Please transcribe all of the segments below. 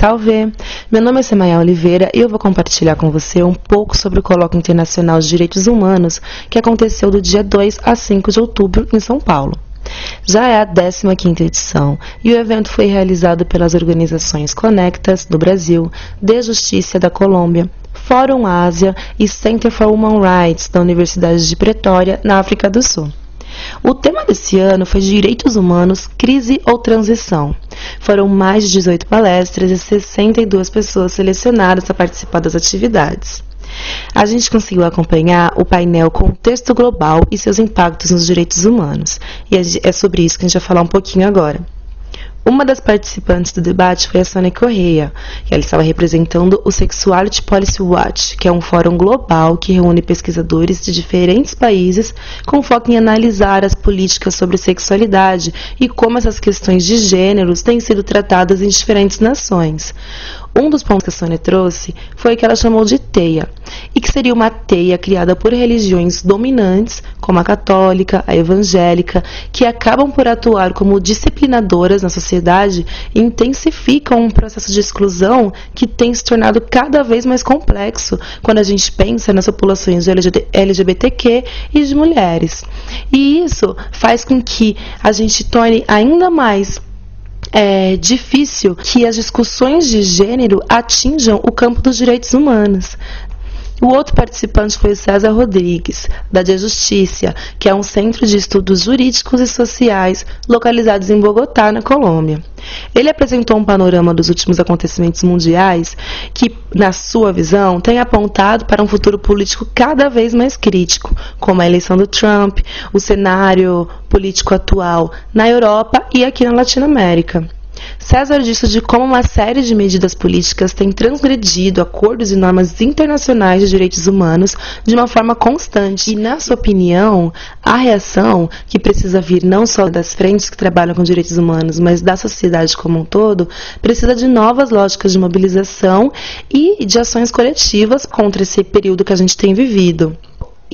salve! Meu nome é Semaia Oliveira e eu vou compartilhar com você um pouco sobre o Colóquio Internacional de Direitos Humanos que aconteceu do dia 2 a 5 de outubro em São Paulo. Já é a 15ª edição e o evento foi realizado pelas organizações Conectas do Brasil, De Justiça da Colômbia, Fórum Ásia e Center for Human Rights da Universidade de Pretória, na África do Sul. O tema desse ano foi Direitos Humanos, Crise ou Transição. Foram mais de 18 palestras e 62 pessoas selecionadas a participar das atividades. A gente conseguiu acompanhar o painel Contexto Global e seus impactos nos direitos humanos. E é sobre isso que a gente vai falar um pouquinho agora. Uma das participantes do debate foi a Sônia Correia, e ela estava representando o Sexuality Policy Watch, que é um fórum global que reúne pesquisadores de diferentes países com foco em analisar as políticas sobre sexualidade e como essas questões de gêneros têm sido tratadas em diferentes nações. Um dos pontos que a Sônia trouxe foi que ela chamou de teia, e que seria uma teia criada por religiões dominantes, como a católica, a evangélica, que acabam por atuar como disciplinadoras na sociedade e intensificam um processo de exclusão que tem se tornado cada vez mais complexo quando a gente pensa nas populações LGBTQ e de mulheres. E isso faz com que a gente torne ainda mais é difícil que as discussões de gênero atinjam o campo dos direitos humanos. O outro participante foi César Rodrigues, da De Justiça, que é um centro de estudos jurídicos e sociais localizados em Bogotá, na Colômbia. Ele apresentou um panorama dos últimos acontecimentos mundiais que, na sua visão, tem apontado para um futuro político cada vez mais crítico, como a eleição do Trump, o cenário político atual na Europa e aqui na Latinoamérica. César disse de como uma série de medidas políticas tem transgredido acordos e normas internacionais de direitos humanos de uma forma constante. E, na sua opinião, a reação, que precisa vir não só das frentes que trabalham com direitos humanos, mas da sociedade como um todo, precisa de novas lógicas de mobilização e de ações coletivas contra esse período que a gente tem vivido.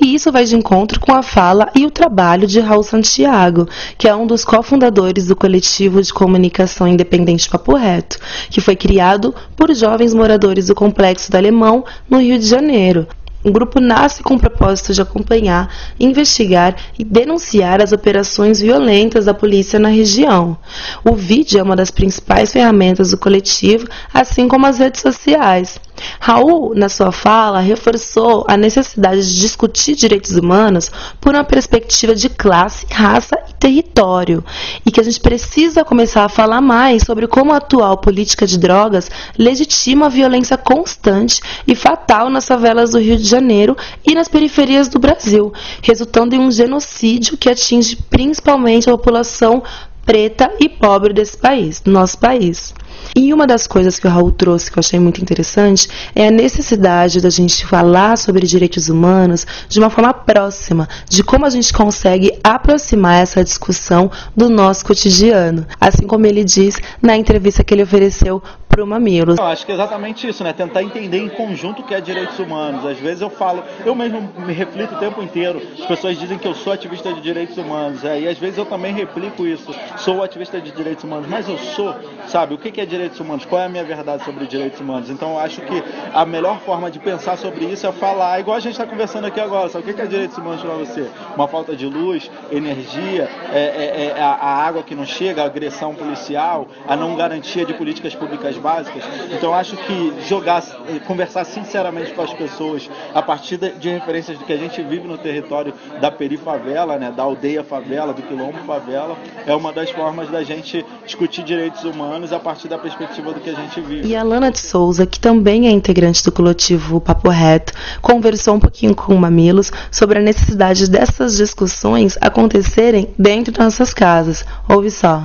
E isso vai de encontro com a fala e o trabalho de Raul Santiago, que é um dos cofundadores do coletivo de comunicação independente Papo Reto, que foi criado por jovens moradores do Complexo do Alemão, no Rio de Janeiro. O grupo nasce com o propósito de acompanhar, investigar e denunciar as operações violentas da polícia na região. O vídeo é uma das principais ferramentas do coletivo, assim como as redes sociais. Raul, na sua fala, reforçou a necessidade de discutir direitos humanos por uma perspectiva de classe, raça e território, e que a gente precisa começar a falar mais sobre como a atual política de drogas legitima a violência constante e fatal nas favelas do Rio de Janeiro e nas periferias do Brasil, resultando em um genocídio que atinge principalmente a população preta e pobre desse país, nosso país. E uma das coisas que o Raul trouxe que eu achei muito interessante é a necessidade da gente falar sobre direitos humanos de uma forma próxima, de como a gente consegue aproximar essa discussão do nosso cotidiano, assim como ele diz na entrevista que ele ofereceu para o Mamilos. Eu acho que é exatamente isso, né? Tentar entender em conjunto o que é direitos humanos. Às vezes eu falo, eu mesmo me reflito o tempo inteiro. As pessoas dizem que eu sou ativista de direitos humanos, é, e às vezes eu também replico isso. Sou ativista de direitos humanos, mas eu sou, sabe? O que é direitos humanos? Qual é a minha verdade sobre direitos humanos? Então eu acho que a melhor forma de pensar sobre isso é falar, igual a gente está conversando aqui agora. Sabe o que é direitos humanos para você? Uma falta de luz, energia, é, é, é a, água que não chega, a agressão policial, a não garantia de políticas públicas básicas. Então acho que jogar, conversar sinceramente com as pessoas a partir de referências do que a gente vive no território da perifavela, né, da aldeia favela, do quilombo favela, é uma das formas da gente discutir direitos humanos a partir da perspectiva do que a gente vive. E a Lana de Souza, que também é integrante do coletivo Papo Reto, conversou um pouquinho com o Mamilos sobre a necessidade dessas discussões acontecerem dentro das nossas casas. Ouve só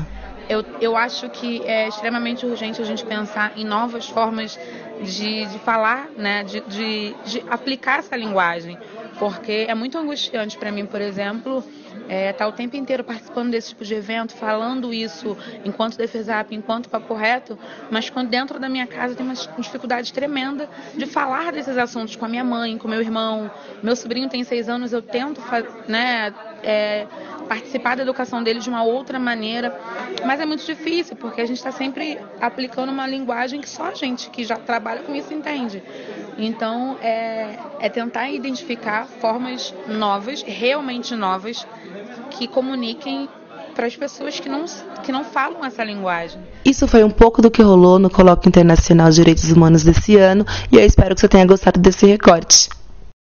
eu, eu acho que é extremamente urgente a gente pensar em novas formas de, de falar, né, de, de, de aplicar essa linguagem. Porque é muito angustiante para mim, por exemplo, é, tá o tempo inteiro participando desse tipo de evento, falando isso enquanto defesap, enquanto papo reto, mas quando dentro da minha casa tem uma dificuldade tremenda de falar desses assuntos com a minha mãe, com meu irmão. Meu sobrinho tem seis anos, eu tento né, é, participar da educação dele de uma outra maneira, mas é muito difícil porque a gente está sempre aplicando uma linguagem que só a gente que já trabalha com isso entende. Então é, é tentar identificar formas novas, realmente novas, que comuniquem para as pessoas que não, que não falam essa linguagem. Isso foi um pouco do que rolou no Colóquio Internacional de Direitos Humanos desse ano e eu espero que você tenha gostado desse recorte.